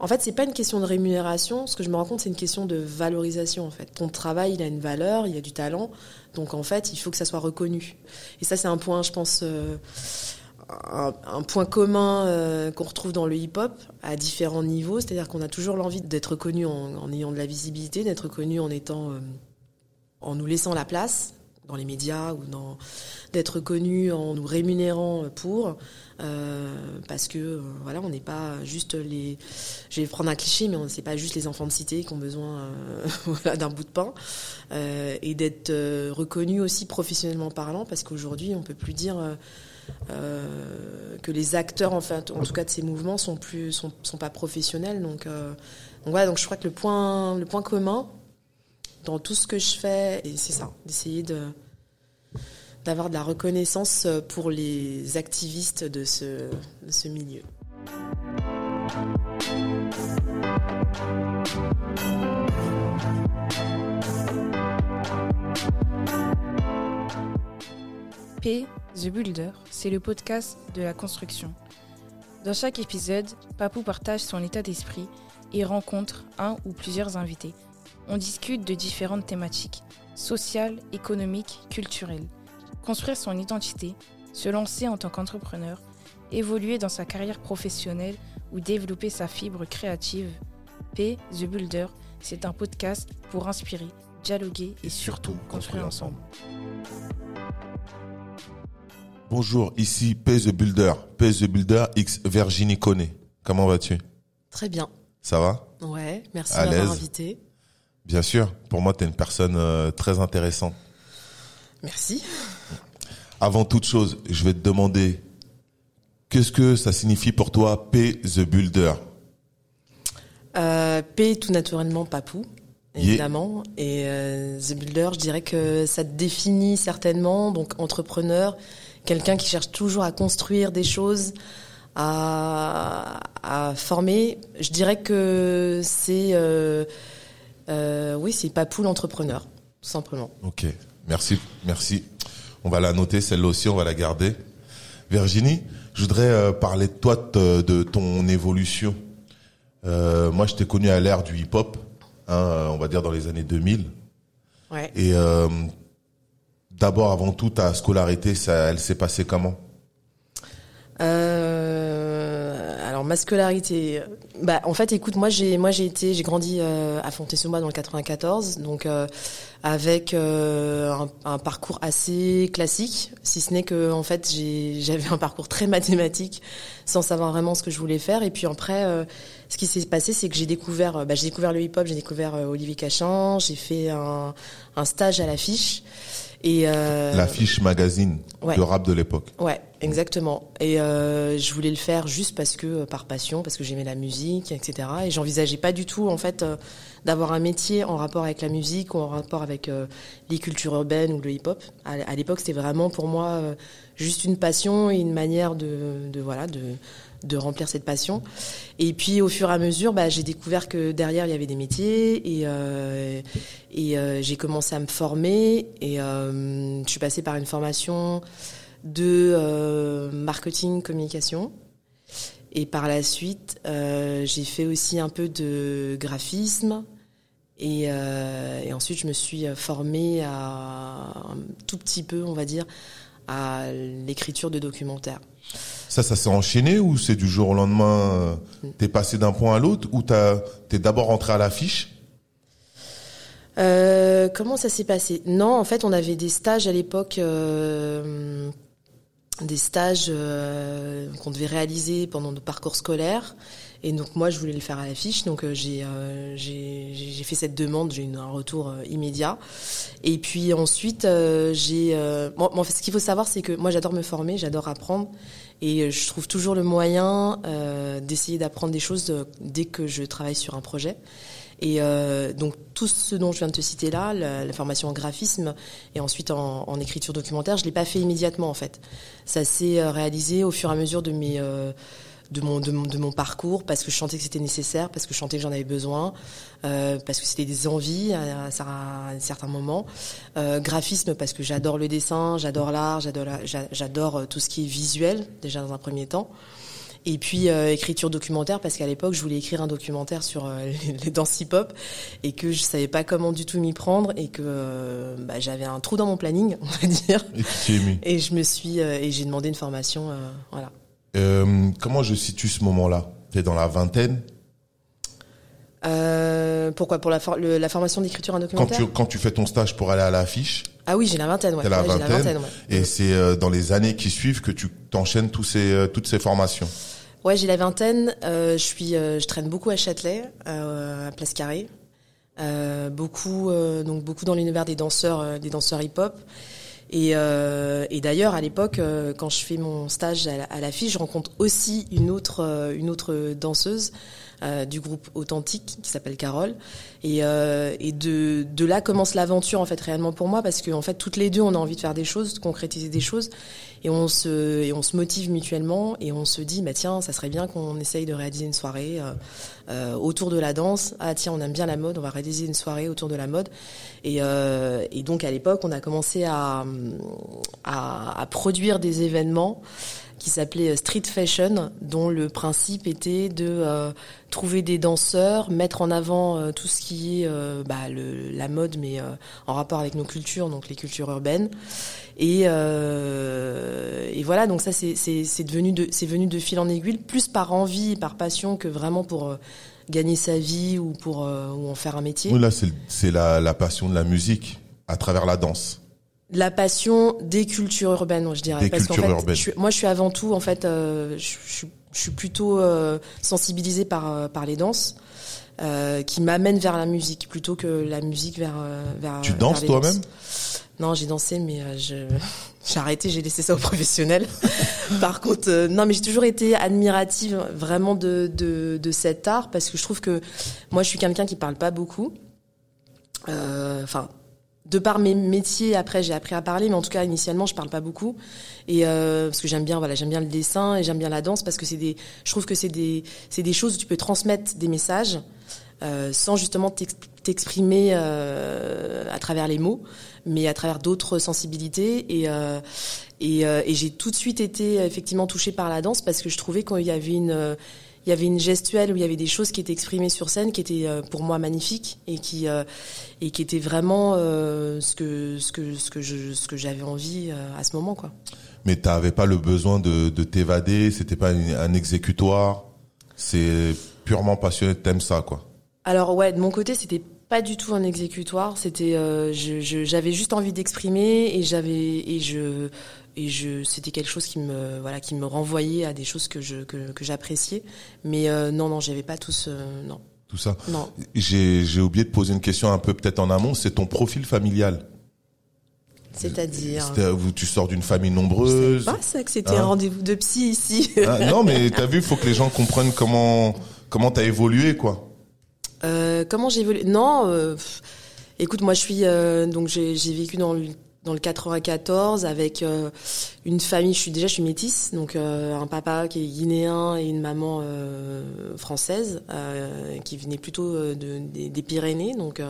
En fait, c'est pas une question de rémunération. Ce que je me rends compte, c'est une question de valorisation. En fait, ton travail, il a une valeur, il y a du talent. Donc, en fait, il faut que ça soit reconnu. Et ça, c'est un point, je pense, euh, un, point commun euh, qu'on retrouve dans le hip-hop à différents niveaux. C'est-à-dire qu'on a toujours l'envie d'être reconnu en, ayant de la visibilité, d'être reconnu en étant, euh, en nous laissant la place dans les médias ou dans d'être connu en nous rémunérant pour euh, parce que euh, voilà on n'est pas juste les je vais prendre un cliché mais on c'est pas juste les enfants de cité qui ont besoin euh, d'un bout de pain et d'être reconnu aussi professionnellement parlant parce qu'aujourd'hui on peut plus dire que les acteurs en fait en tout cas de ces mouvements sont plus sont, sont pas professionnels. Donc donc voilà donc je crois que le point le point commun dans tout ce que je fais et c'est ça d'essayer de d'avoir de la reconnaissance pour les activistes de ce, de ce milieu. P, The Builder, c'est le podcast de la construction. Dans chaque épisode, Papou partage son état d'esprit et rencontre un ou plusieurs invités. On discute de différentes thématiques, sociales, économiques, culturelles construire son identité, se lancer en tant qu'entrepreneur, évoluer dans sa carrière professionnelle ou développer sa fibre créative. P, The Builder, c'est un podcast pour inspirer, dialoguer et surtout construire ensemble. Bonjour, ici P The Builder, P The Builder X Virginie Conné. Comment vas-tu? Très bien. Ça va? Ouais, merci de m'avoir invité. Bien sûr, pour moi tu es une personne euh, très intéressante. Merci. Avant toute chose, je vais te demander, qu'est-ce que ça signifie pour toi P the Builder? Euh, P tout naturellement Papou, évidemment. Et euh, The Builder, je dirais que ça te définit certainement, donc entrepreneur, quelqu'un qui cherche toujours à construire des choses, à, à former. Je dirais que c'est... Euh, euh, oui, c'est Papou l'entrepreneur, tout simplement. Ok, merci, merci. On va la noter, celle-là aussi, on va la garder. Virginie, je voudrais euh, parler de toi, de, ton évolution. Euh, moi, je t'ai connu à l'ère du hip-hop, hein, on va dire dans les années 2000. Ouais. Et euh, d'abord, avant tout, ta scolarité, ça, elle s'est passée comment? Ma scolarité, bah en fait écoute moi j'ai moi j'ai été j'ai grandi à Fontenay-sous-Bois dans le 94 donc avec euh, un, parcours assez classique, si ce n'est que en fait j'avais un parcours très mathématique, sans savoir vraiment ce que je voulais faire. Et puis après, euh, ce qui s'est passé, c'est que j'ai découvert, bah, j'ai découvert le hip-hop, j'ai découvert euh, Olivier Cachin, j'ai fait un, un, stage à l'affiche. Et euh, l'affiche magazine ouais. de rap de l'époque. Ouais, exactement. Et euh, je voulais le faire juste parce que par passion, parce que j'aimais la musique, etc. Et j'envisageais pas du tout en fait d'avoir un métier en rapport avec la musique ou en rapport avec euh, les cultures urbaines ou le hip-hop. À, à l'époque, c'était vraiment pour moi euh, juste une passion et une manière de, de voilà de de remplir cette passion. Et puis au fur et à mesure, bah, j'ai découvert que derrière il y avait des métiers et euh, euh, j'ai commencé à me former et euh, je suis passée par une formation de marketing communication. Et par la suite, j'ai fait aussi un peu de graphisme. Et, et, ensuite, je me suis formée à, un tout petit peu, on va dire, à l'écriture de documentaires. Ça, ça s'est enchaîné ou c'est du jour au lendemain, euh, t'es passé d'un point à l'autre ou t'es d'abord rentré à l'affiche? Euh, Comment ça s'est passé? Non, en fait, on avait des stages à l'époque. Euh, des stages qu'on devait réaliser pendant nos parcours scolaires. Et donc moi, je voulais le faire à l'affiche, donc euh, j'ai euh, j'ai fait cette demande, j'ai eu un retour euh, immédiat. Et puis ensuite, euh, j'ai bon, bon, ce qu'il faut savoir, c'est que moi, j'adore me former, j'adore apprendre, et je trouve toujours le moyen d'essayer d'apprendre des choses dès que je travaille sur un projet. Et euh, donc tout ce dont je viens de te citer là, la, formation en graphisme et ensuite en, en écriture documentaire, je l'ai pas fait immédiatement en fait. Ça s'est réalisé au fur et à mesure de mes euh, de mon, de mon, de mon parcours parce que je sentais que c'était nécessaire, parce que je sentais que j'en avais besoin, euh, parce que c'était des envies à, à, à, un certain moment. Euh, graphisme parce que j'adore le dessin, j'adore l'art, j'adore j'adore tout ce qui est visuel déjà dans un premier temps. Et puis euh, écriture documentaire parce qu'à l'époque je voulais écrire un documentaire sur euh, les, les danses hip-hop et que je savais pas comment du tout m'y prendre et que euh, bah, j'avais un trou dans mon planning, on va dire. Et. Et je me suis euh, et j'ai demandé une formation, euh, voilà. Euh, comment je situe ce moment-là? T'es dans la vingtaine? Euh, pourquoi? Pour la, for- le- la formation d'écriture quand documentaire? tu, quand tu fais ton stage pour aller à l'affiche? Ah oui, j'ai la vingtaine, ouais. La Ouais, j'ai vingtaine. ouais. et c'est euh, dans les années qui suivent que tu t'enchaînes tous ces, euh, toutes ces formations? Ouais, j'ai la vingtaine. Je suis, je traîne beaucoup à Châtelet, à Place Carrée. Beaucoup, donc beaucoup dans l'univers des danseurs, des danseurs hip-hop. Et, euh, et d'ailleurs, à l'époque, euh, quand je fais mon stage à la, à l'affiche, je rencontre aussi une autre, euh, une autre danseuse euh, du groupe Authentique qui s'appelle Carole. Et, euh, et de, de là commence l'aventure en fait réellement pour moi parce que en fait toutes les deux on a envie de faire des choses, de concrétiser des choses et on se et on se motive mutuellement et on se dit bah tiens ça serait bien qu'on essaye de réaliser une soirée euh, euh, autour de la danse. Ah tiens on aime bien la mode, on va réaliser une soirée autour de la mode et, euh, et donc à l'époque on a commencé à, à à produire des événements qui s'appelait Street Fashion, dont le principe était de euh, trouver des danseurs, mettre en avant euh, tout ce qui est euh, bah, la mode, mais euh, en rapport avec nos cultures, donc les cultures urbaines. Et, euh, voilà, donc ça c'est devenu de c'est venu de fil en aiguille, plus par envie, par passion que vraiment pour euh, gagner sa vie ou pour euh, ou en faire un métier. Oui, là, c'est la, la passion de la musique à travers la danse. La passion des cultures urbaines, je dirais. Des parce qu'en fait, urbaines. je suis- moi, je suis avant tout, en fait, euh, je, je- je suis plutôt euh, sensibilisée par euh, par les danses, euh, qui m'amènent vers la musique plutôt que la musique vers euh, vers. Tu danses toi-même? Non, j'ai dansé, mais euh, je j'ai arrêté, j'ai laissé ça aux professionnels. Par contre, non, mais j'ai toujours été admirative vraiment de, de de cet art parce que je trouve que moi, je suis quelqu'un qui parle pas beaucoup. Euh, Enfin, de par mes métiers, après j'ai appris à parler, mais en tout cas initialement je parle pas beaucoup. Et euh, parce que j'aime bien voilà j'aime bien le dessin et j'aime bien la danse parce que c'est des je trouve que c'est des c'est des choses où tu peux transmettre des messages euh, sans justement t'ex- t'exprimer euh, à travers les mots, mais à travers d'autres sensibilités. Et euh, et, euh, et j'ai tout de suite été effectivement touchée par la danse parce que je trouvais qu'il y avait une il y avait une gestuelle où il y avait des choses qui étaient exprimées sur scène qui étaient euh, pour moi magnifiques et qui euh, et qui étaient vraiment euh, ce que ce que ce que je ce que j'avais envie à ce moment quoi. Mais t'avais pas le besoin de, de t'évader, c'était pas un exécutoire. C'est purement passionné, t'aimes ça, quoi. Alors ouais, de mon côté, c'était pas du tout un exécutoire. C'était, euh, je- je- j'avais juste envie d'exprimer et j'avais et je et je, c'était quelque chose qui me voilà qui me renvoyait à des choses que je que, que j'appréciais. Mais euh, non non, j'avais pas tout ce non Tout ça. non. J'ai j'ai oublié de poser une question un peu peut-être en amont. C'est ton profil familial. C'est-à-dire. Tu sors d'une famille nombreuse. pas ça que c'était Hein un rendez-vous de psy ici. Ah, non, mais t'as vu, il faut que les gens comprennent comment comment t'as évolué, quoi. Euh, comment j'ai évolué Non, euh, écoute, moi je suis euh, donc j'ai vécu dans le dans le 94 avec une famille. Je suis déjà je suis métisse, donc un papa qui est guinéen et une maman française qui venait plutôt de, des, Pyrénées. Donc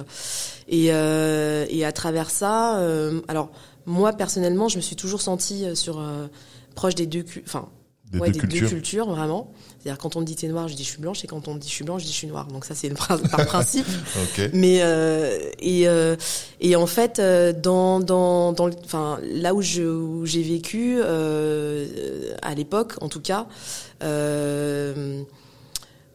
et à travers ça, alors moi personnellement, je me suis toujours sentie sur proche des deux, enfin Des ouais, deux des cultures. deux cultures vraiment. C'est-à-dire quand on me dit t'es noir, je dis je suis blanche, et quand on me dit je suis blanche, je dis je suis noire. Donc ça c'est par principe. Ok. Mais euh, et euh, et en fait euh, dans dans dans enfin là où je où j'ai vécu euh, à l'époque en tout cas euh,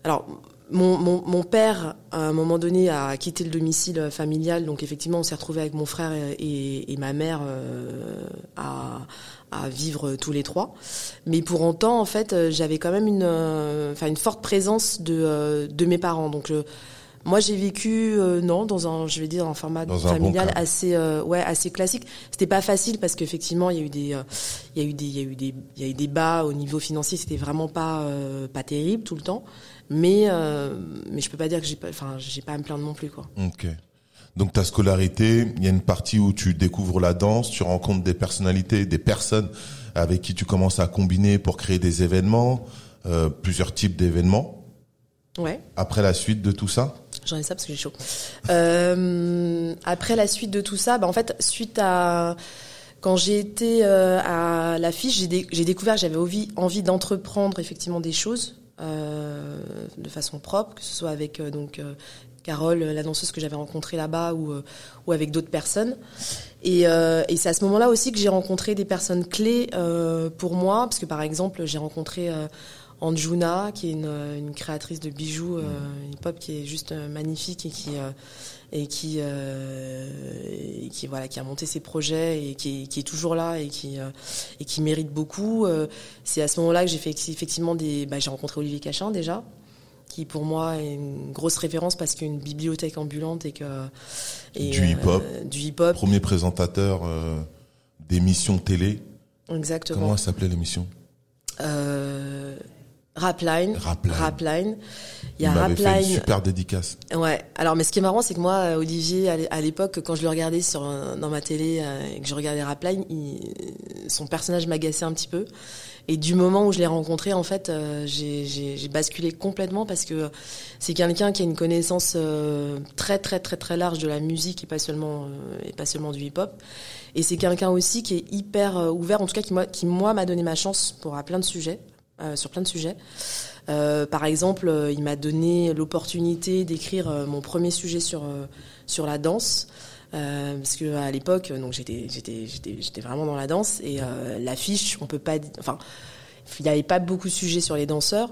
alors mon, mon, mon père, à un moment donné, a quitté le domicile familial. Donc, effectivement, on s'est retrouvé avec mon frère et, et ma mère euh, à, à vivre tous les trois. Mais pour autant, en fait, euh, j'avais quand même une, euh, enfin, une forte présence de, euh, de mes parents. Donc, je- moi, j'ai vécu, euh, non, dans un, je vais dire, un format Dans un bon familial assez, euh, ouais, assez classique. C'était pas facile parce qu'effectivement, il y a eu des, euh, il y a eu des, il y a eu des, il y a eu des bas au niveau financier. C'était vraiment pas, pas terrible tout le temps. Mais, mais je peux pas dire que j'ai pas, enfin, j'ai pas à me plaindre non plus, quoi. Ok. Donc ta scolarité, il y a une partie où tu découvres la danse, tu rencontres des personnalités, des personnes avec qui tu commences à combiner pour créer des événements, euh, plusieurs types d'événements. Ouais. Après la suite de tout ça, J'en ai ça parce que j'ai chaud. Euh, après la suite de tout ça, bah en fait, suite à Quand j'ai été à l'affiche, j'ai découvert que j'avais envie, envie d'entreprendre effectivement des choses de façon propre, que ce soit avec donc Carole, la danseuse que j'avais rencontrée là-bas, ou, euh, ou avec d'autres personnes. Et, euh, et c'est à ce moment-là aussi que j'ai rencontré des personnes clés euh, pour moi, parce que par exemple, j'ai rencontré Anjuna, qui est une, une, créatrice de bijoux, une pop qui est juste magnifique et qui et qui et qui voilà qui a monté ses projets et qui est, qui est toujours là et qui et qui mérite beaucoup. c'est à ce moment-là que j'ai fait effectivement des. Bah, j'ai rencontré Olivier Cachin déjà qui pour moi est une grosse référence parce qu'une bibliothèque ambulante et que et, du hip-hop, euh, du hip-hop, premier présentateur euh, d'émissions télé. Exactement. Comment s'appelait l'émission? Euh, Rapline. Rapline. Rapline. Il y a Il Rapline. Fait une super dédicace. Ouais. Alors, mais ce qui est marrant, c'est que moi, Olivier, à l'époque, quand je le regardais sur dans ma télé et que je regardais Rapline, son personnage m'agaçait un petit peu. Et du moment où je l'ai rencontré, en fait, euh, j'ai basculé complètement parce que c'est quelqu'un qui a une connaissance euh, très très très très large de la musique et pas seulement euh, et pas seulement du hip-hop. Et c'est quelqu'un aussi qui est hyper ouvert, en tout cas qui moi qui moi m'a donné ma chance pour à plein de sujets, sur plein de sujets. par exemple, il m'a donné l'opportunité d'écrire mon premier sujet sur sur la danse. Euh, parce que à l'époque, donc j'étais vraiment dans la danse et euh, l'affiche, on peut pas, enfin, il n'y avait pas beaucoup de sujets sur les danseurs.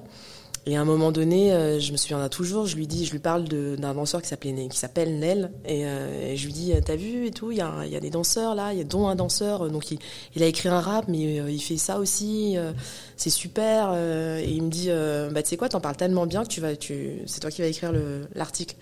Et à un moment donné, euh, je me souviens toujours, je lui dis, je lui parle d'un danseur qui s'appelait qui s'appelle Nel, et, euh, je lui dis, t'as vu et tout, il y a, des danseurs là, il y a dont un danseur, donc il, il a écrit un rap, mais il fait ça aussi, c'est super. et il me dit, bah tu sais quoi, t'en parles tellement bien que tu vas, tu, c'est toi qui vas écrire l'article.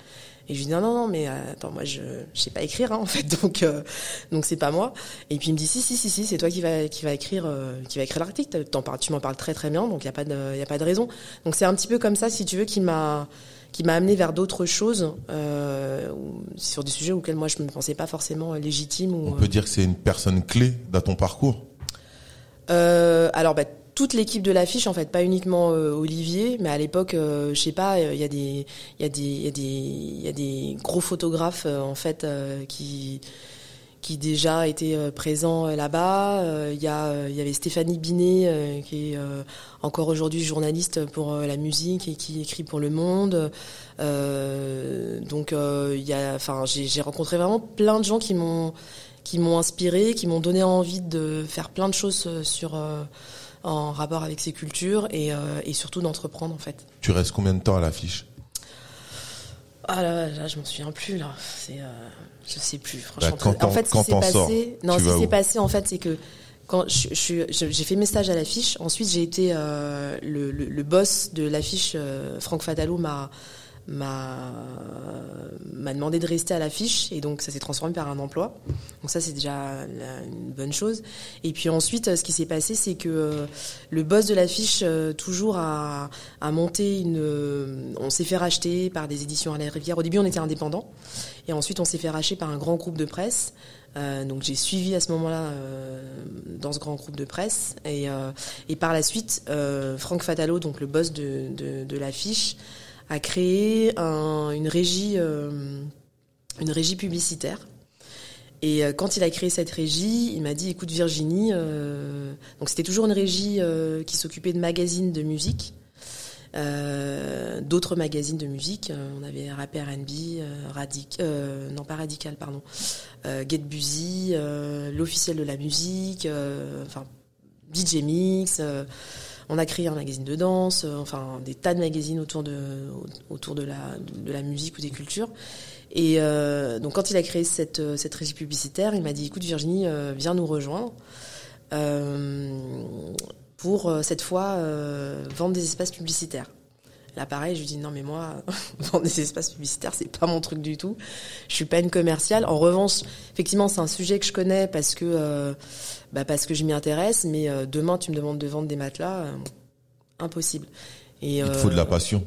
Et je lui dis non non non mais euh, attends moi je je sais pas écrire hein, en fait donc euh, donc c'est pas moi. Et puis il me dit si si si si c'est toi qui va qui va écrire euh, qui va écrire l'article. Tu m'en parles très très bien donc il y a pas de y a pas de raison. Donc c'est un petit peu comme ça si tu veux qui m'a qui m'a amené vers d'autres choses euh, sur des sujets auxquels moi je me pensais pas forcément légitime. Ou, On peut dire que c'est une personne clé dans ton parcours? Alors bah, toute l'équipe de l'affiche en fait, pas uniquement euh, Olivier, mais à l'époque, euh, je sais pas, il y a des, il y a des, il y a des, il y a des gros photographes euh, en fait qui qui déjà étaient présents là-bas. Il y a, il y avait Stéphanie Binet qui est encore aujourd'hui journaliste pour la musique et qui écrit pour Le Monde. donc il y a, enfin, j'ai rencontré vraiment plein de gens qui m'ont qui m'ont inspiré, qui m'ont donné envie de faire plein de choses sur en rapport avec ces cultures et, euh, et surtout d'entreprendre en fait. Tu restes combien de temps à l'affiche? Ah là, là, je m'en souviens plus là. C'est, euh, je sais plus franchement. Bah, en fait, ce qui s'est passé, non, ce qui s'est passé en fait, c'est que quand je, j'ai fait mes stages à l'affiche, ensuite j'ai été euh, le, le, le, boss de l'affiche. Euh, Franck Fatalo m'a m'a m'a demandé de rester à l'affiche et donc ça s'est transformé par un emploi. Donc ça c'est déjà une bonne chose. Et puis ensuite ce qui s'est passé c'est que euh, le boss de l'affiche euh, toujours a, a monté une euh, on s'est fait racheter par des éditions à la Rivière. Au début on était indépendant et ensuite on s'est fait racheter par un grand groupe de presse. Euh, donc j'ai suivi à ce moment-là euh, dans ce grand groupe de presse et, euh, et par la suite Franck Fatalo donc le boss de, de l'affiche a créé un, une régie, euh, une régie publicitaire. Et euh, quand il a créé cette régie, il m'a dit "Écoute Virginie, euh, c'était toujours une régie qui s'occupait de magazines de musique, d'autres magazines de musique. on avait Rap R&B, Radic, non pas Radical, pardon, Get Busy, l'officiel de la musique, enfin DJ Mix." On a créé un magazine de danse, euh, enfin des tas de magazines autour de la musique ou des cultures. Et euh, donc quand il a créé cette euh, cette régie publicitaire, il m'a dit écoute Virginie, viens nous rejoindre. pour cette fois vendre des espaces publicitaires. Là, pareil, je lui dis non, mais moi, vendre des espaces publicitaires, c'est pas mon truc du tout. Je suis pas une commerciale. En revanche, effectivement, c'est un sujet que je connais parce que bah parce que je m'y intéresse, mais euh, demain tu me demandes de vendre des matelas, euh, impossible. Et, Il te faut de la euh, passion.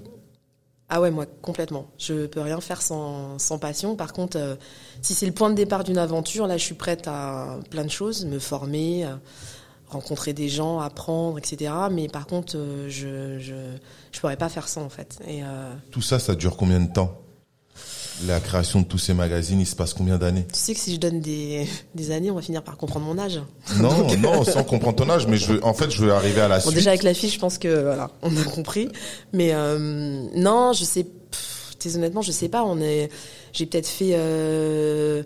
Ah ouais, moi complètement. Je peux rien faire sans, sans passion. Par contre, si c'est le point de départ d'une aventure, là, je suis prête à plein de choses, me former, rencontrer des gens, apprendre, etc. Mais par contre, je je je pourrais pas faire ça en fait. Et tout ça, ça dure combien de temps? La création de tous ces magazines, il se passe combien d'années? Tu sais que si je donne des, des années, on va finir par comprendre mon âge. Non, non, sans comprendre ton âge, mais je en fait, je veux arriver à la Bon, suite. déjà avec la fiche, je pense que voilà, on a compris. Mais euh, non, je sais. pff, très honnêtement, je sais pas. On est. J'ai peut-être fait euh,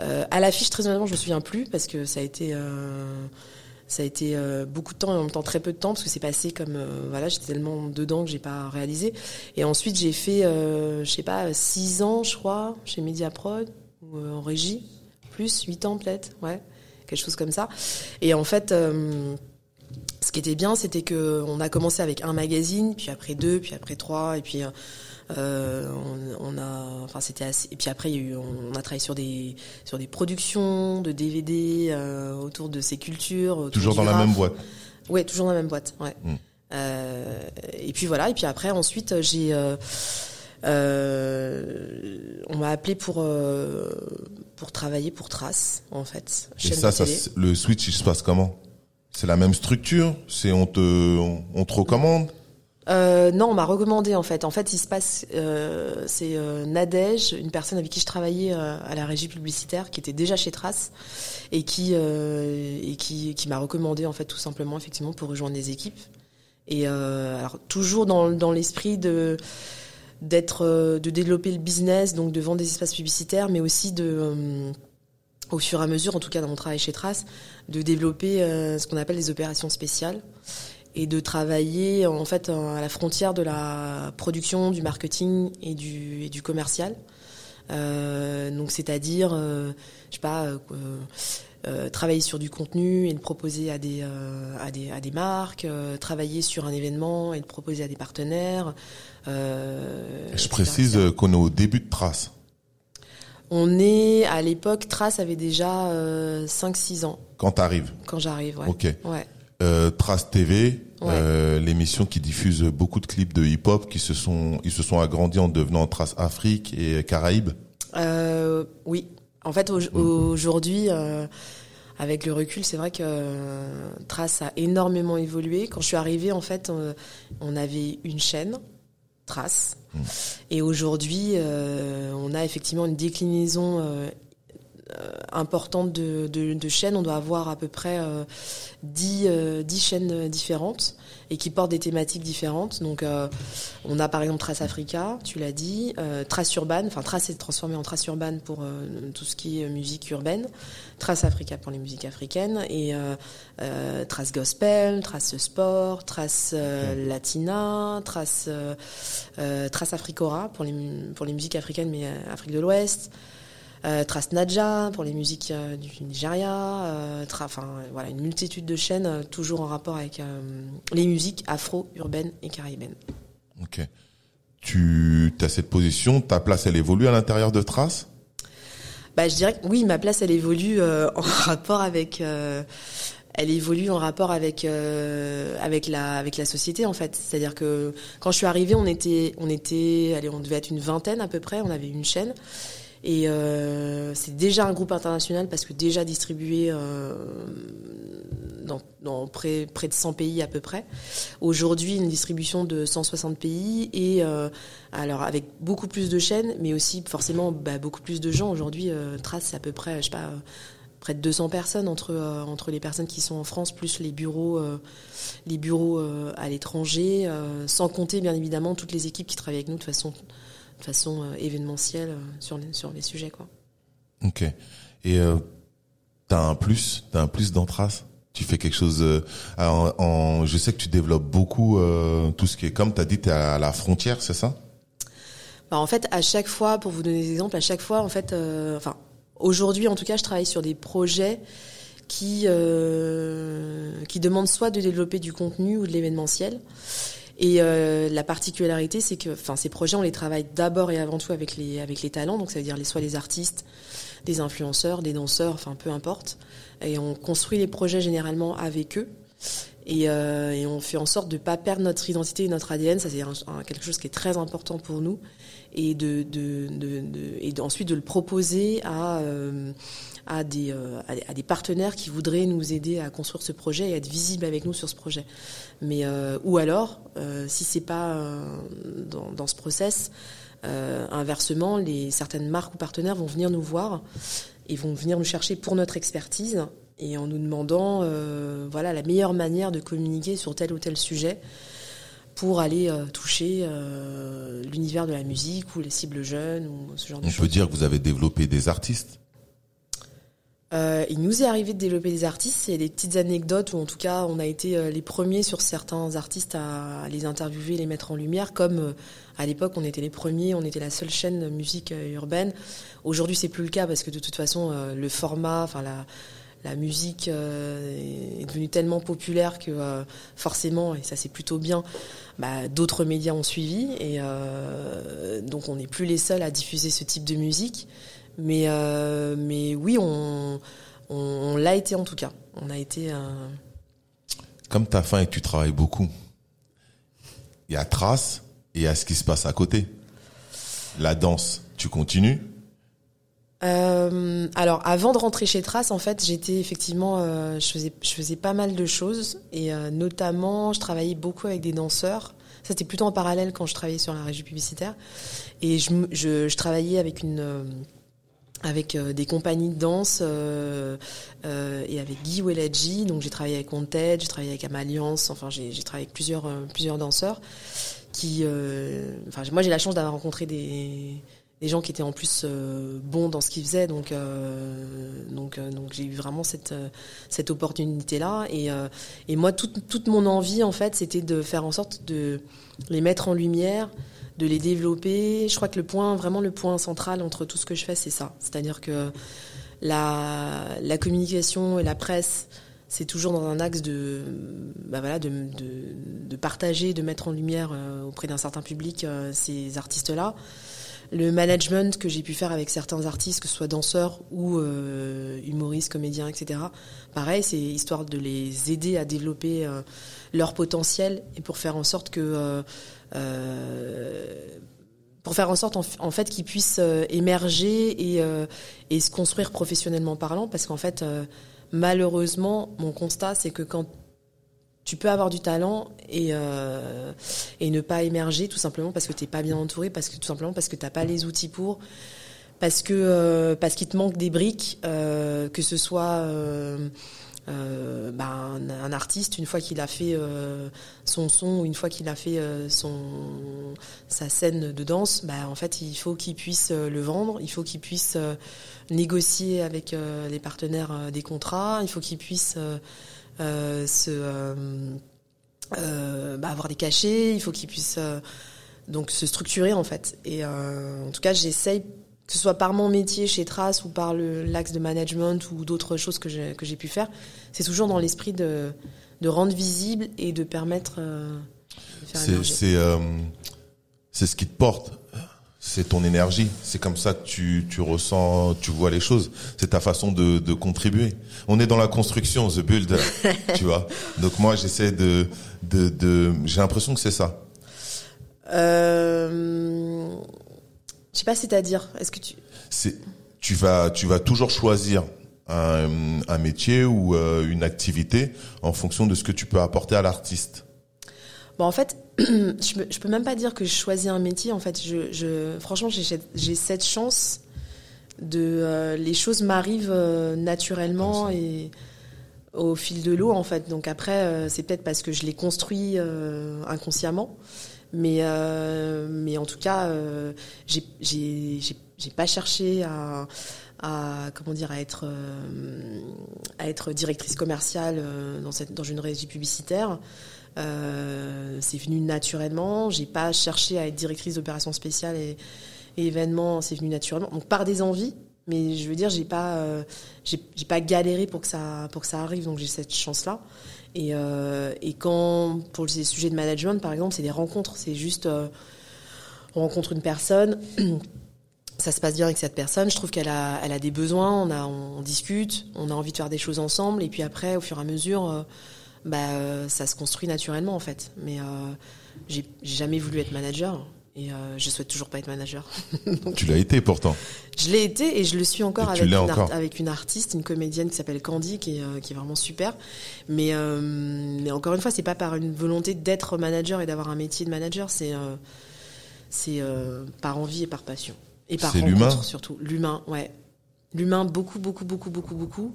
euh, à la fiche. Très honnêtement, je me souviens plus parce que ça a été. Ça a été euh, beaucoup de temps et en même temps très peu de temps parce que c'est passé comme euh, voilà j'étais tellement dedans que j'ai pas réalisé. Et ensuite j'ai fait euh, je sais pas six ans je crois chez Mediaprod ou en régie plus huit ans peut-être ouais quelque chose comme ça. Et en fait ce qui était bien, c'était que on a commencé avec un magazine, puis après deux, puis après trois, et puis euh, on, on a, enfin c'était assez. Et puis après, il y a eu, on a travaillé sur des sur des productions de DVD euh, autour de ces cultures. Toujours dans la même boîte. Ouais, toujours dans la même boîte. Ouais. Mm. Euh, et puis voilà. Et puis après, ensuite, j'ai, euh, on m'a appelé pour euh, pour travailler pour Trace, en fait. Et ça, ça, le switch, il se passe comment? C'est la même structure? C'est on te, on, on te recommande? Euh, non, on m'a recommandé en fait. En fait, il se passe, euh, c'est euh, Nadège, une personne avec qui je travaillais euh, à la régie publicitaire, qui était déjà chez Trace et qui et qui, m'a recommandé en fait tout simplement effectivement pour rejoindre les équipes. Et alors toujours dans l'esprit de d'être de développer le business, donc de vendre des espaces publicitaires, mais aussi de au fur et à mesure, en tout cas dans mon travail chez Trace, de développer ce qu'on appelle des opérations spéciales et de travailler en fait à la frontière de la production, du marketing et du, et du commercial. Euh, donc c'est-à-dire, euh, je sais pas, euh, euh, travailler sur du contenu et le proposer à des à des à des marques, travailler sur un événement et le proposer à des partenaires. Je etc., précise qu'on est au début de Trace. On est à l'époque, Trace avait déjà euh, 5-6 ans Quand t'arrives. quand j'arrive. Ouais. Ok. Ouais. Trace TV, Ouais. euh, l'émission qui diffuse beaucoup de clips de hip-hop qui se sont, ils se sont agrandis en devenant Trace Afrique et Caraïbes. Euh, oui. En fait, au- aujourd'hui, euh, avec le recul, c'est vrai que Trace a énormément évolué. Quand je suis arrivée, en fait, on avait une chaîne, Trace. Et aujourd'hui, on a effectivement une déclinaison importante de, de, de chaînes. On doit avoir à peu près euh, 10, euh, 10 chaînes différentes et qui portent des thématiques différentes. Donc, euh, on a par exemple Trace Africa, tu l'as dit, euh, Trace Urban, enfin Trace est transformé en Trace Urban pour euh, tout ce qui est musique urbaine, Trace Africa pour les musiques africaines, et euh, euh, Trace Gospel, Trace Sport, Trace euh, Latina, Trace, euh, euh, Trace Africora pour les, pour les musiques africaines mais euh, Afrique de l'Ouest. Euh, Trace Nadja pour les musiques euh, du Nigeria, euh, enfin euh, voilà une multitude de chaînes toujours en rapport avec les musiques afro, urbaines et caribéennes. Ok. Tu as cette position, ta place, elle évolue à l'intérieur de Trace? Bah, je dirais que oui, ma place, elle évolue en rapport avec. elle évolue en rapport avec euh, avec la avec la société en fait. C'est-à-dire que quand je suis arrivée, on était on était allez, on devait être une vingtaine à peu près. On avait une chaîne et euh, c'est déjà un groupe international parce que déjà distribué euh, dans, près de 100 pays à peu près. Aujourd'hui, une distribution de 160 pays et euh, alors avec beaucoup plus de chaînes, mais aussi forcément bah, beaucoup plus de gens. Aujourd'hui, Trace, c'est à peu près, je sais pas, près de 200 personnes entre entre les personnes qui sont en France plus les bureaux les bureaux à l'étranger, sans compter bien évidemment toutes les équipes qui travaillent avec nous de façon de façon euh, événementielle euh, sur les sur les sujets quoi. Ok. Et euh, t'as un plus, t'as un plus dans Trace tu fais quelque chose euh, en, en- je sais que tu développes beaucoup euh, tout ce qui est comme tu as dit tu es à la frontière c'est ça? Bah, en fait, à chaque fois, pour vous donner des exemples, à chaque fois, en fait, euh, enfin, aujourd'hui, en tout cas, je travaille sur des projets qui qui demandent soit de développer du contenu ou de l'événementiel. Et euh, la particularité, c'est que, enfin, ces projets, on les travaille d'abord et avant tout avec les avec les talents, donc ça veut dire les soit les artistes, des influenceurs, des danseurs, enfin, peu importe. Et on construit les projets généralement avec eux. Et, euh, on fait en sorte de pas perdre notre identité et notre ADN. Ça, c'est quelque chose qui est très important pour nous. Et de, de, de, de- et ensuite de le proposer à euh, à des euh, à des- à des partenaires qui voudraient nous aider à construire ce projet et être visibles avec nous sur ce projet. Mais euh, ou alors, euh, si c'est pas dans, dans ce process, inversement, les certaines marques ou partenaires vont venir nous voir et vont venir nous chercher pour notre expertise et en nous demandant voilà la meilleure manière de communiquer sur tel ou tel sujet pour aller toucher l'univers de la musique ou les cibles jeunes ou ce genre de On choses. peut dire que vous avez développé des artistes Euh, il nous est arrivé de développer des artistes. Il des petites anecdotes où, en tout cas, on a été euh, les premiers sur certains artistes à les interviewer, les mettre en lumière. Comme euh, à l'époque, on était les premiers, on était la seule chaîne de musique urbaine. Aujourd'hui, c'est plus le cas parce que de toute façon, le format, enfin la musique est devenue tellement populaire que forcément, et ça c'est plutôt bien, bah, d'autres médias ont suivi et donc on n'est plus les seuls à diffuser ce type de musique. Mais, euh, mais oui, on, on, on l'a été en tout cas. On a été. euh, Comme tu as faim et que tu travailles beaucoup, il y a Trace et il y a ce qui se passe à côté. La danse, tu continues? Euh, alors, avant de rentrer chez Trace, en fait, j'étais effectivement, euh, je faisais, je faisais pas mal de choses et euh, notamment, je travaillais beaucoup avec des danseurs. Ça, c'était plutôt en parallèle quand je travaillais sur la régie publicitaire et je, je, je travaillais avec une avec euh, des compagnies de danse euh, euh, et avec Guy Weladji. Donc j'ai travaillé avec Wanted, j'ai travaillé avec Amaliance, enfin j'ai travaillé avec plusieurs plusieurs danseurs qui enfin moi j'ai la chance d'avoir rencontré des des gens qui étaient en plus euh, bons dans ce qu'ils faisaient donc euh, donc euh, donc j'ai eu vraiment cette cette opportunité là et et moi toute toute mon envie en fait c'était de faire en sorte de les mettre en lumière de les développer. Je crois que le point, vraiment le point central entre tout ce que je fais, c'est ça. C'est-à-dire que la, la communication et la presse, c'est toujours dans un axe de, bah voilà, de, de, partager, de mettre en lumière auprès d'un certain public ces artistes-là. Le management que j'ai pu faire avec certains artistes, que ce soit danseurs ou euh, humoristes, comédiens, etc. Pareil, c'est histoire de les aider à développer euh, leur potentiel et pour faire en sorte que euh, fait qu'ils puissent émerger et, se construire professionnellement parlant parce qu'en fait malheureusement mon constat c'est que quand tu peux avoir du talent et, euh, et ne pas émerger tout simplement parce que t'es pas bien entouré parce que tout simplement parce que t'as pas les outils pour parce que euh, parce qu'il te manque des briques euh, que ce soit bah, un, artiste une fois qu'il a fait son son ou une fois qu'il a fait son sa scène de danse bah en fait il faut qu'il puisse le vendre il faut qu'il puisse négocier avec les partenaires des contrats il faut qu'il puisse se euh, euh, bah, avoir des cachets il faut qu'il puisse euh, donc se structurer en fait et euh, en tout cas j'essaye que ce soit par mon métier chez Trace ou par l'axe de management ou d'autres choses que j'ai que j'ai pu faire, c'est toujours dans l'esprit de de rendre visible et de permettre euh, de faire C'est euh, c'est ce qui te porte. C'est ton énergie. C'est comme ça que tu, tu ressens, tu vois les choses. C'est ta façon de, de contribuer. On est dans la construction, the builder, tu vois? Donc moi, j'essaie de, de, de j'ai l'impression que c'est ça. Euh, je sais pas, c'est-à-dire, est-ce que tu C'est, tu vas, tu vas toujours choisir un, un métier ou euh, une activité en fonction de ce que tu peux apporter à l'artiste. Bon, en fait, je, peux, je peux même pas dire que je choisis un métier. En fait, je, je franchement, j'ai cette- chance de euh, les choses m'arrivent euh, naturellement ça. et au fil de l'eau en fait. Donc après, euh, c'est peut-être parce que je les construis inconsciemment, mais mais en tout cas, j'ai pas cherché à à comment dire à être à être directrice commerciale dans cette dans une régie publicitaire. Euh, c'est venu naturellement. J'ai pas cherché à être directrice d'opérations spéciales et, événements. C'est venu naturellement. Donc par des envies, mais je veux dire, j'ai pas, euh, j'ai pas galéré pour que ça, pour que ça arrive. Donc j'ai cette chance-là. Et, euh, quand pour les sujets de management, par exemple, c'est des rencontres. C'est juste, on rencontre une personne. Ça se passe bien avec cette personne. Je trouve qu'elle a, elle a des besoins. On a, on discute. On a envie de faire des choses ensemble. Et puis après, au fur et à mesure. Bah, euh, ça se construit naturellement en fait. Mais euh, j'ai jamais voulu être manager et euh, je souhaite toujours pas être manager. Tu l'as été pourtant. Je l'ai été et je le suis encore, avec une, art- encore. avec une artiste, une comédienne qui s'appelle Candy, qui est, euh, qui est vraiment super. Mais, euh, mais encore une fois, c'est pas par une volonté d'être manager et d'avoir un métier de manager, c'est c'est par envie et par passion. Et par C'est l'humain rencontre surtout. L'humain, ouais. L'humain, beaucoup, beaucoup, beaucoup, beaucoup, beaucoup.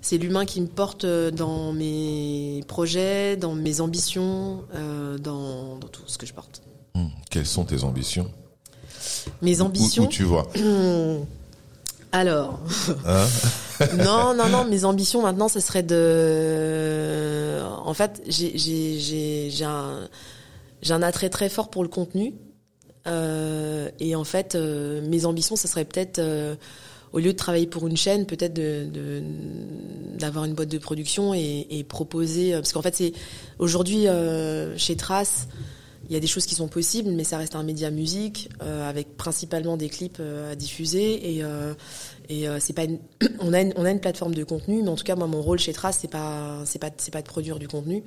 C'est l'humain qui me porte euh, dans mes projets, dans mes ambitions, euh, dans, dans tout ce que je porte. Hum, Quelles sont tes ambitions? Mes ambitions. Où, tu vois? Alors. Hein? Non, non, non, mes ambitions maintenant, ce serait de. En fait, j'ai, un, un attrait très fort pour le contenu. Euh, et en fait, euh, mes ambitions, ce serait peut-être, au lieu de travailler pour une chaîne, peut-être d'avoir une boîte de production et, proposer. Parce qu'en fait, aujourd'hui euh, chez Trace, il y a des choses qui sont possibles, mais ça reste un média musique euh, avec principalement des clips euh, à diffuser et euh, euh, c'est pas on a une, plateforme de contenu, mais en tout cas moi mon rôle chez Trace c'est pas pas de produire du contenu.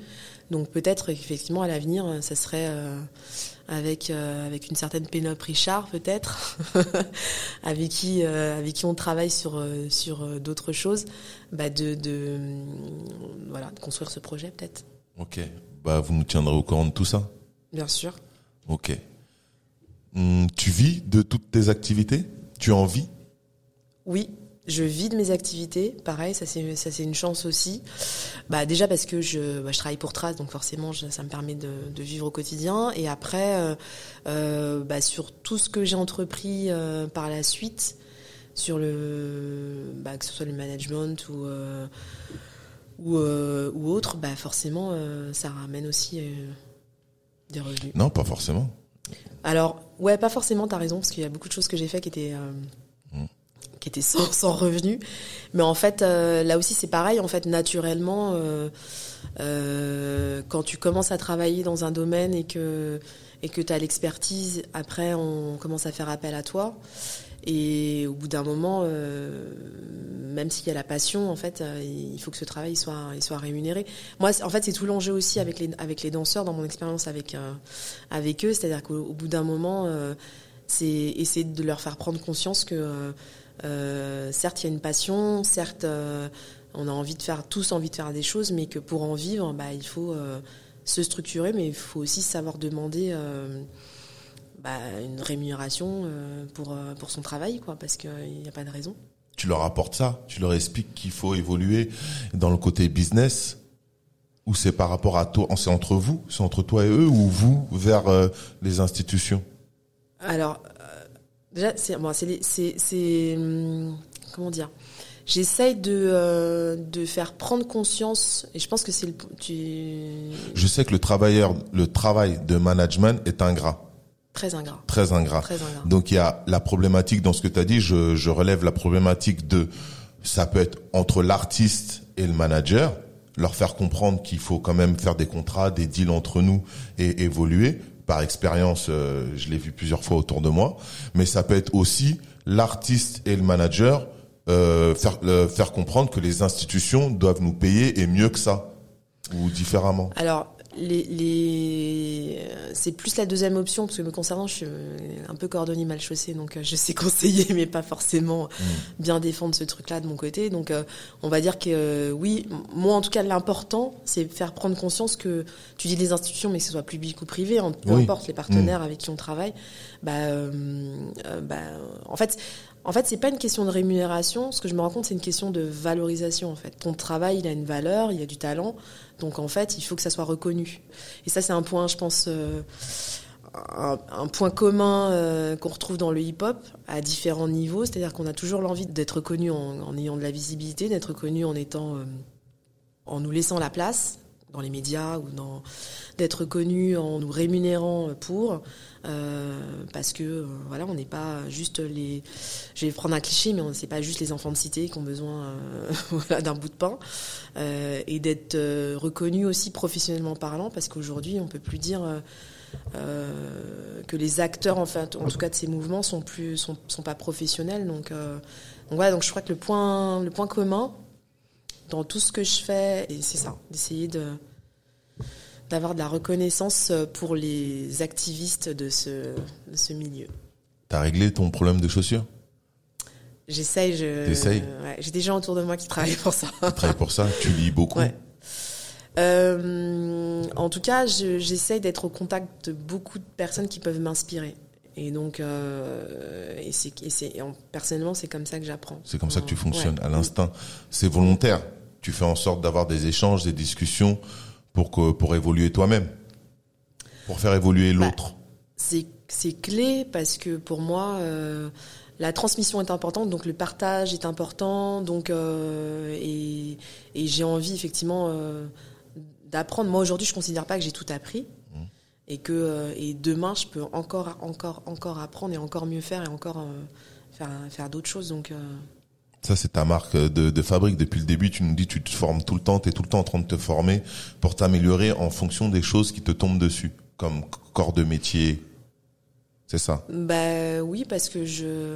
Donc peut-être effectivement à l'avenir euh, ça serait euh, avec euh, avec une certaine Pénope Richard peut-être avec qui euh, avec qui on travaille sur euh, sur d'autres choses, bah de de voilà de construire ce projet peut-être. Ok. Bah, vous nous tiendrez au courant de tout ça? Bien sûr. Ok. Hum, tu vis de toutes tes activités? Tu en vis? Oui, je vis de mes activités. Pareil, ça c'est ça c'est une chance aussi. Bah déjà parce que je bah, je travaille pour Trace, donc forcément je- ça me permet de, de vivre au quotidien. Et après, euh, euh, bah, sur tout ce que j'ai entrepris euh, par la suite, sur le bah, que ce soit le management ou ou, ou autre, bah forcément ça ramène aussi des revenus. Non, pas forcément. Alors, ouais, pas forcément, t'as raison, parce qu'il y a beaucoup de choses que j'ai fait qui étaient. Qui étaient sans, revenu. Mais en fait, euh, là aussi, c'est pareil, en fait, naturellement, euh, euh, quand tu commences à travailler dans un domaine et que, et que tu as l'expertise, après, on commence à faire appel à toi. Et au bout d'un moment, même s'il y a la passion, en fait, il faut que ce travail soit, il soit rémunéré. Moi, en fait, c'est tout l'enjeu aussi avec les, avec les danseurs, dans mon expérience avec, avec eux. C'est-à-dire qu'au au bout d'un moment, c'est essayer de leur faire prendre conscience que, certes, il y a une passion, certes, euh, on a envie de faire, tous envie de faire des choses, mais que pour en vivre, bah, il faut euh, se structurer, mais il faut aussi savoir demander euh, bah, une rémunération euh, pour, euh, pour son travail, quoi, parce qu'il n'y a pas de raison. Tu leur apportes ça Tu leur expliques qu'il faut évoluer dans le côté business Ou c'est par rapport à toi C'est entre vous C'est entre toi et eux Ou vous vers euh, les institutions? Alors, euh, déjà, c'est bon, c'est les- c'est c'est, hum, comment dire? J'essaye de euh, de faire prendre conscience et je pense que c'est le tu Je sais que le travailleur, le travail de management est ingrat, très ingrat, très ingrat. très ingrat. Donc il y a la problématique dans ce que tu as dit, je, je relève la problématique de ça peut être entre l'artiste et le manager, leur faire comprendre qu'il faut quand même faire des contrats, des deals entre nous et évoluer. Par expérience, euh, je l'ai vu plusieurs fois autour de moi, mais ça peut être aussi l'artiste et le manager euh, faire euh, comprendre que les institutions doivent nous payer et mieux que ça ou différemment. Les, les... c'est plus la deuxième option, parce que me concernant, je suis un peu cordonnier mal chaussé, donc euh, je sais conseiller, mais pas forcément bien défendre ce truc-là de mon côté. Donc, euh, on va dire que euh, oui, moi en tout cas, l'important, c'est faire prendre conscience que tu dis les institutions, mais que ce soit public ou privé, en- peu Oui. importe les partenaires avec qui on travaille, bah, euh, bah, en fait, en fait, c'est pas une question de rémunération. Ce que je me rends compte, c'est une question de valorisation. En fait, ton travail, il a une valeur, il y a du talent. Donc, en fait, il faut que ça soit reconnu. Et ça, c'est un point, je pense, euh, un, point commun euh, qu'on retrouve dans le hip-hop à différents niveaux. C'est-à-dire qu'on a toujours l'envie d'être reconnu en, en ayant de la visibilité, d'être reconnu en étant, euh, en nous laissant la place dans les médias ou dans d'être reconnu en nous rémunérant pour euh, parce que euh, voilà on n'est pas juste les je vais prendre un cliché mais on c'est pas juste les enfants de cité qui ont besoin euh, d'un bout de pain et d'être reconnu aussi professionnellement parlant parce qu'aujourd'hui on peut plus dire que les acteurs en en tout cas de ces mouvements sont plus sont, pas professionnels. Donc donc voilà donc je crois que le point le point commun dans tout ce que je fais et c'est ça d'essayer de d'avoir de la reconnaissance pour les activistes de ce, de ce milieu. T'as réglé ton problème de chaussures? J'essaye, je. Ouais, J'ai des gens autour de moi qui travaillent pour ça. Tu travailles pour ça Tu lis beaucoup Ouais. Euh, en tout cas, je- j'essaye d'être au contact de beaucoup de personnes qui peuvent m'inspirer. Et donc, euh, et c'est, et c'est, et en- personnellement, c'est comme ça que j'apprends. C'est comme ça que tu Ouais. fonctionnes, à l'instinct. C'est volontaire. Tu fais en sorte d'avoir des échanges, des discussions pour que pour évoluer toi-même, pour faire évoluer Bah, l'autre. C'est, c'est clé parce que pour moi, euh, la transmission est importante, donc le partage est important, donc euh, et, et j'ai envie effectivement euh, d'apprendre. Moi aujourd'hui, je considère pas que j'ai tout appris. Mmh. Et que et demain je peux encore encore encore apprendre et encore mieux faire et encore faire faire d'autres choses donc Ça, c'est ta marque de, de fabrique. Depuis le début, tu nous dis, tu te formes tout le temps, tu es tout le temps en train de te former pour t'améliorer en fonction des choses qui te tombent dessus, comme corps de métier. C'est ça. Bah oui, parce que je,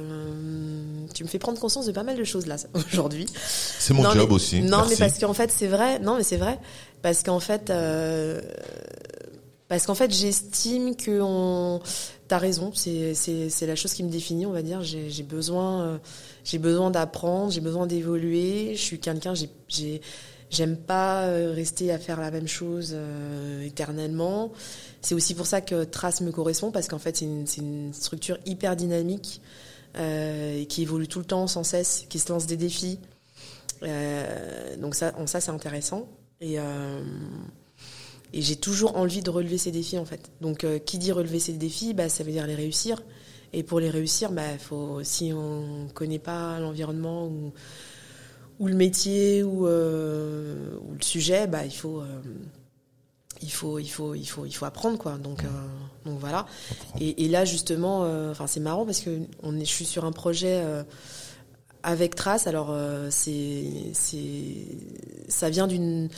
tu me fais prendre conscience de pas mal de choses là aujourd'hui. C'est mon Non, job mais- aussi. Non, Merci. mais parce qu'en fait c'est vrai. Non, mais c'est vrai parce qu'en fait, euh, parce qu'en fait j'estime que on, t'as raison. C'est la chose qui me définit, on va dire. J'ai besoin euh, besoin d'apprendre, j'ai besoin d'évoluer. Je suis quelqu'un, j'ai j'ai J'aime pas euh, rester à faire la même chose euh, éternellement. C'est aussi pour ça que Trace me correspond parce qu'en fait c'est une, structure hyper dynamique qui évolue tout le temps, sans cesse, qui se lance des défis. Donc ça, ça c'est intéressant et et j'ai toujours envie de relever ces défis en fait. Donc euh, qui dit relever ces défis, bah ça veut dire les réussir. Et pour les réussir, bah faut si on connaît pas l'environnement ou ou le métier ou, euh, ou le sujet, bah il faut euh, il faut il faut il faut il faut apprendre quoi. Donc euh, donc voilà. Et, et là justement, euh, c'est marrant parce que on est, je suis sur un projet euh, avec Trace. Alors c'est c'est ça vient d'une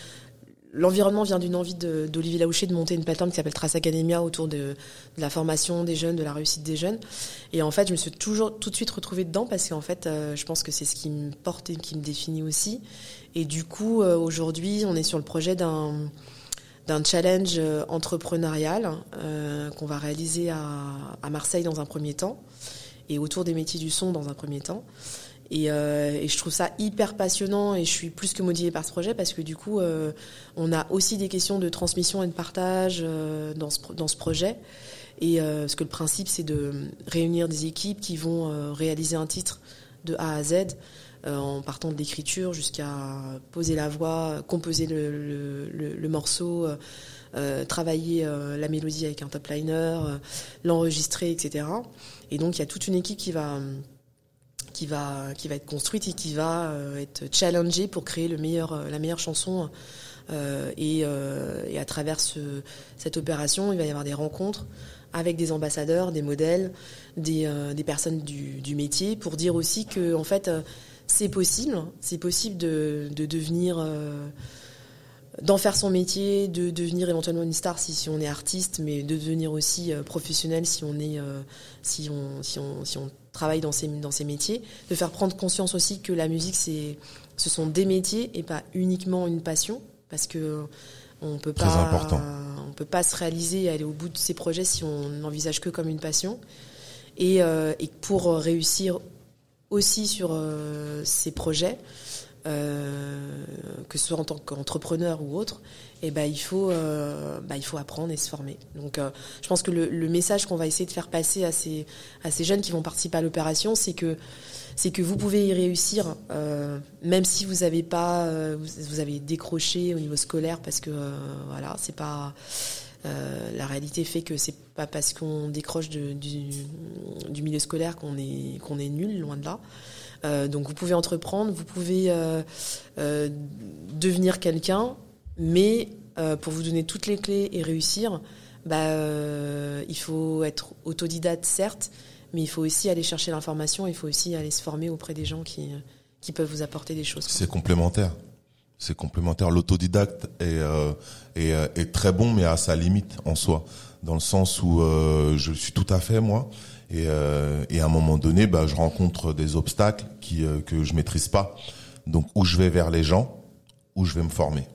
L'environnement vient d'une envie d'Olivier Laouché de monter une plateforme qui s'appelle Trace Academia autour de, la formation des jeunes, de la réussite des jeunes. Et en fait, je me suis toujours tout de suite retrouvée dedans parce qu'en fait, euh, je pense que c'est ce qui me porte et qui me définit aussi. Et du coup, euh, aujourd'hui, on est sur le projet d'un challenge euh, entrepreneurial qu'on va réaliser à Marseille dans un premier temps et autour des métiers du son dans un premier temps. Et, euh, et je trouve ça hyper passionnant et je suis plus que motivée par ce projet parce que du coup, euh, on a aussi des questions de transmission et de partage euh, dans, ce, dans ce projet. Et parce que le principe, c'est de réunir des équipes qui vont réaliser un titre de A à Z en partant de l'écriture jusqu'à poser la voix, composer le, morceau, travailler la mélodie avec un top liner, euh, l'enregistrer, etc. Et donc il y a toute une équipe qui va qui va qui va être construite et qui va euh, être challengée pour créer le meilleur euh, la meilleure chanson. Euh, et, et à travers ce, cette opération il va y avoir des rencontres avec des ambassadeurs des modèles des, des personnes du, du métier pour dire aussi que en fait c'est possible c'est possible de, de devenir d'en faire son métier, de devenir éventuellement une star si, si on est artiste, mais de devenir aussi euh, professionnel si on est euh, si on si on si on travaille dans ces dans ces métiers, de faire prendre conscience aussi que la musique c'est ce sont des métiers et pas uniquement une passion parce que on peut Très pas important. on peut pas se réaliser et aller au bout de ses projets si on n'envisage que comme une passion et euh, et pour réussir aussi sur euh, ces projets euh, que ce soit en tant qu'entrepreneur ou autre, et ben il faut, euh, bah, il faut apprendre et se former. Donc, euh, je pense que le, message qu'on va essayer de faire passer à ces, à ces jeunes qui vont participer à l'opération, c'est que, c'est que vous pouvez y réussir, euh, même si vous avez pas, vous, avez décroché au niveau scolaire, parce que voilà, c'est pas. la réalité fait que c'est pas parce qu'on décroche du, du milieu scolaire qu'on est qu'on est nul, loin de là. Euh, donc vous pouvez entreprendre, vous pouvez euh, euh, devenir quelqu'un, mais pour vous donner toutes les clés et réussir, bah, il faut être autodidacte certes, mais il faut aussi aller chercher l'information, il faut aussi aller se former auprès des gens qui, qui peuvent vous apporter des choses. C'est complémentaire. C'est complémentaire. L'autodidacte est, est, très bon, mais à sa limite en soi, dans le sens où je suis tout à fait moi, et, euh, et à un moment donné, bah, je rencontre des obstacles qui euh, que je maîtrise pas. Donc, où je vais vers les gens, où je vais me former.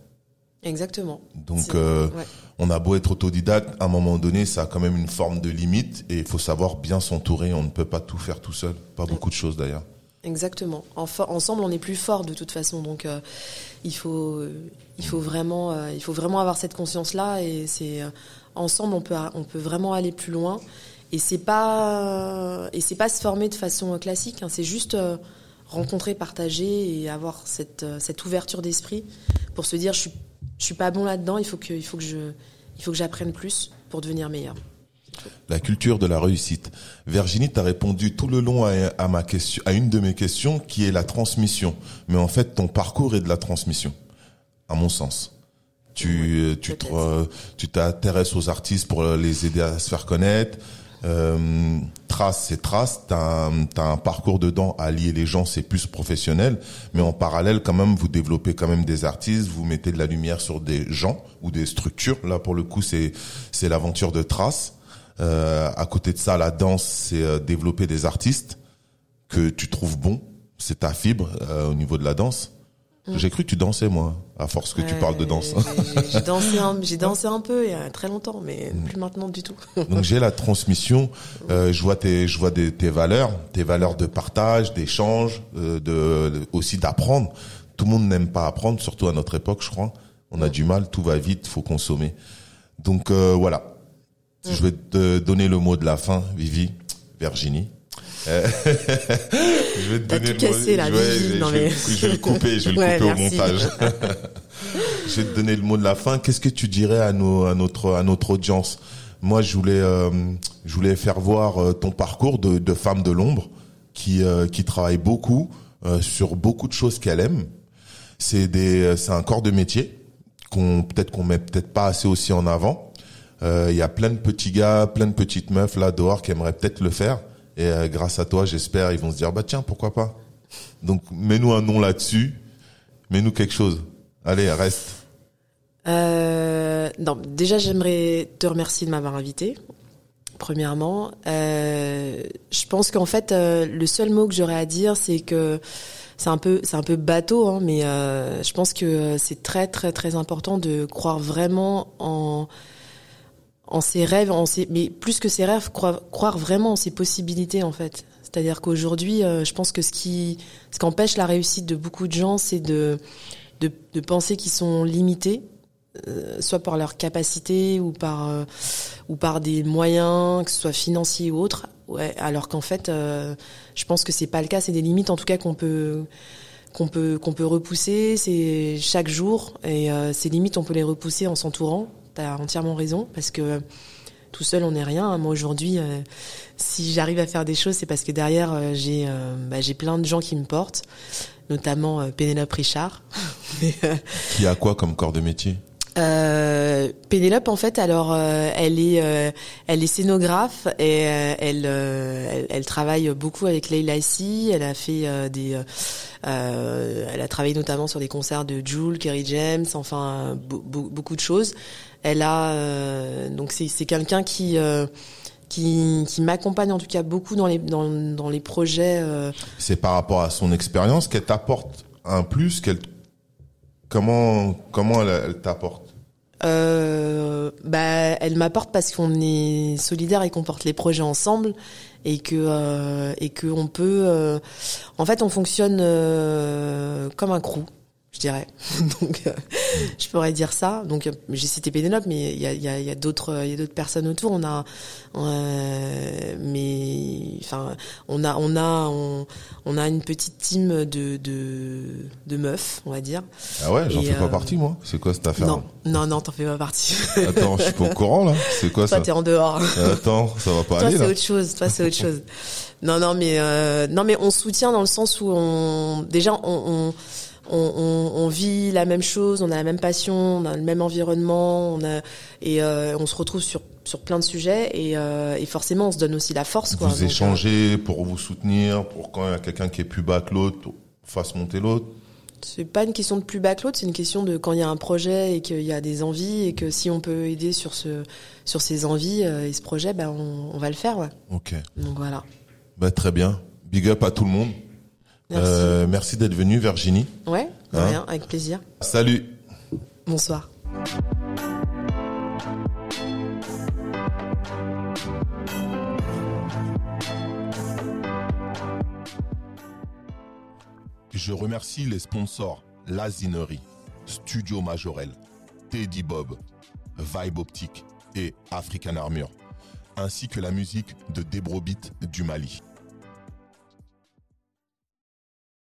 Exactement. Donc, euh, ouais. on a beau être autodidacte, à un moment donné, ça a quand même une forme de limite, et il faut savoir bien s'entourer. On ne peut pas tout faire tout seul. Pas beaucoup de choses d'ailleurs. Exactement. En ensemble, on est plus fort de toute façon. Donc, euh, il faut, euh, il faut vraiment, euh, il faut vraiment avoir cette conscience-là. Et c'est ensemble, on peut, on peut vraiment aller plus loin. Et c'est pas et c'est pas se former de façon classique. Hein. c'est juste rencontrer, partager et avoir cette, cette ouverture d'esprit pour se dire je suis je suis pas bon là-dedans. Il faut que il faut que je il faut que j'apprenne plus pour devenir meilleur. La culture de la réussite. Virginie, tu as répondu tout le long à, ma question, à une de mes questions, qui est la transmission. Mais en fait, ton parcours est de la transmission, à mon sens. Tu, tu, tu t'intéresses aux artistes pour les aider à se faire connaître. Euh, trace, c'est trace. T'as un, un parcours dedans à lier les gens, c'est plus professionnel. Mais en parallèle, quand même, vous développez quand même des artistes. Vous mettez de la lumière sur des gens ou des structures. Là, pour le coup, c'est c'est l'aventure de trace. Euh, à côté de ça, la danse, c'est euh, développer des artistes que tu trouves bons. C'est ta fibre euh, au niveau de la danse. Mm. J'ai cru que tu dansais, moi, à force que tu parles de danse. J'ai dansé, un, j'ai dansé un peu il y a très longtemps, mais mm. plus maintenant du tout. Donc j'ai la transmission. Euh, je vois tes, je vois des, tes valeurs, tes valeurs de partage, d'échange, euh, de, aussi d'apprendre. Tout le monde n'aime pas apprendre, surtout à notre époque, je crois. On a mm. du mal, tout va vite, faut consommer. Donc euh, voilà, je vais te donner le mot de la fin, Vivi, Virginie. je vais te donner tout cassé, là, Vivi, je, vais, je, vais, le couper, je vais le couper au montage. je vais te donner le mot de la fin. Qu'est-ce que tu dirais à, nos, à notre à notre audience? Moi, je voulais euh, je voulais faire voir euh, ton parcours de, de femme de l'ombre qui euh, qui travaille beaucoup sur beaucoup de choses qu'elle aime. C'est des c'est un corps de métier qu'on peut-être qu'on met peut-être pas assez aussi en avant euh, il y a plein de petits gars, plein de petites meufs là dehors qui aimeraient peut-être le faire. Et euh, grâce à toi, j'espère, ils vont se dire bah tiens, pourquoi pas? Donc mets-nous un nom là-dessus, mets-nous quelque chose. Allez, reste. Euh, non, déjà j'aimerais te remercier de m'avoir invité. Premièrement, euh, je pense qu'en fait le seul mot que j'aurais à dire, c'est que c'est un peu c'est un peu bateau, hein, mais je pense que c'est très très très important de croire vraiment en en ses rêves, en ses, mais plus que ses rêves, croire, vraiment en ses possibilités en fait. C'est-à-dire qu'aujourd'hui, euh, je pense que ce qui, ce qui empêche la réussite de beaucoup de gens, c'est de, de, de, penser qu'ils sont limités, euh, soit par leur capacité ou par euh, ou par des moyens, que ce soit financiers ou autres. Ouais, alors qu'en fait, je pense que c'est pas le cas. C'est des limites, en tout cas, qu'on peut qu'on peut qu'on peut repousser. C'est chaque jour et ces limites, on peut les repousser en s'entourant t'as entièrement raison, parce que tout seul, on n'est rien. Moi, aujourd'hui, euh, si j'arrive à faire des choses, c'est parce que derrière, euh, j'ai euh, bah, j'ai plein de gens qui me portent, notamment Pénélope Richard. qui a quoi comme corps de métier? Euh, Pénélope, en fait, alors elle est elle est scénographe et elle, elle, elle travaille beaucoup avec Leila Si. Elle a fait des elle a travaillé notamment sur des concerts de Jules, Kerry James, enfin beaucoup de choses. Elle a euh, donc c'est quelqu'un qui euh, qui, qui m'accompagne en tout cas beaucoup dans les dans, dans les projets. Euh. C'est par rapport à son expérience qu'elle t'apporte un plus. Qu'elle comment comment elle, elle t'apporte? Euh, bah, elle m'apporte parce qu'on est solidaire et qu'on porte les projets ensemble et que euh, et que on peut. en fait, on fonctionne comme un crew dirais. Donc, euh, je pourrais dire ça. Donc, j'ai cité Pénélope, mais il y a, y a, y a d'autres, il y a d'autres personnes autour. On a, euh, mais, enfin, on a, on a, on, a une petite team de, de, de meufs, on va dire. Ah ouais, j'en fais pas euh, partie moi. C'est quoi cette affaire Non, non, non, t'en fais pas partie. Attends, je suis pas au courant là. C'est quoi ça Toi, t'es en dehors. Attends, ça va pas aller là. Toi, c'est autre chose. Toi, c'est autre chose. Non, non, mais euh, non, mais on soutient dans le sens où on, déjà, on, on on, on, on, vit la même chose, on a la même passion, on a le même environnement, on a, et euh, on se retrouve sur sur plein de sujets et, euh, et forcément on se donne aussi la force. Quoi. Vous échangez pour vous soutenir, pour quand il y a quelqu'un qui est plus bas que l'autre, fasse monter l'autre? C'est pas une question de plus bas que l'autre, c'est une question de quand il y a un projet et qu'il y a des envies et que si on peut aider sur ce sur ces envies euh, et ce projet, ben on, on, va le faire. Ouais. Ok. Donc voilà. Ben, très bien. Big up à tout le monde. Merci, euh, merci d'être venue, Virginie. Ouais, hein rien, avec plaisir. Salut. Bonsoir. Je remercie les sponsors Lazinerie, Studio Majorel, Teddy Bob, Vibe Optique et African Armure. ainsi que la musique de Debrobit du Mali.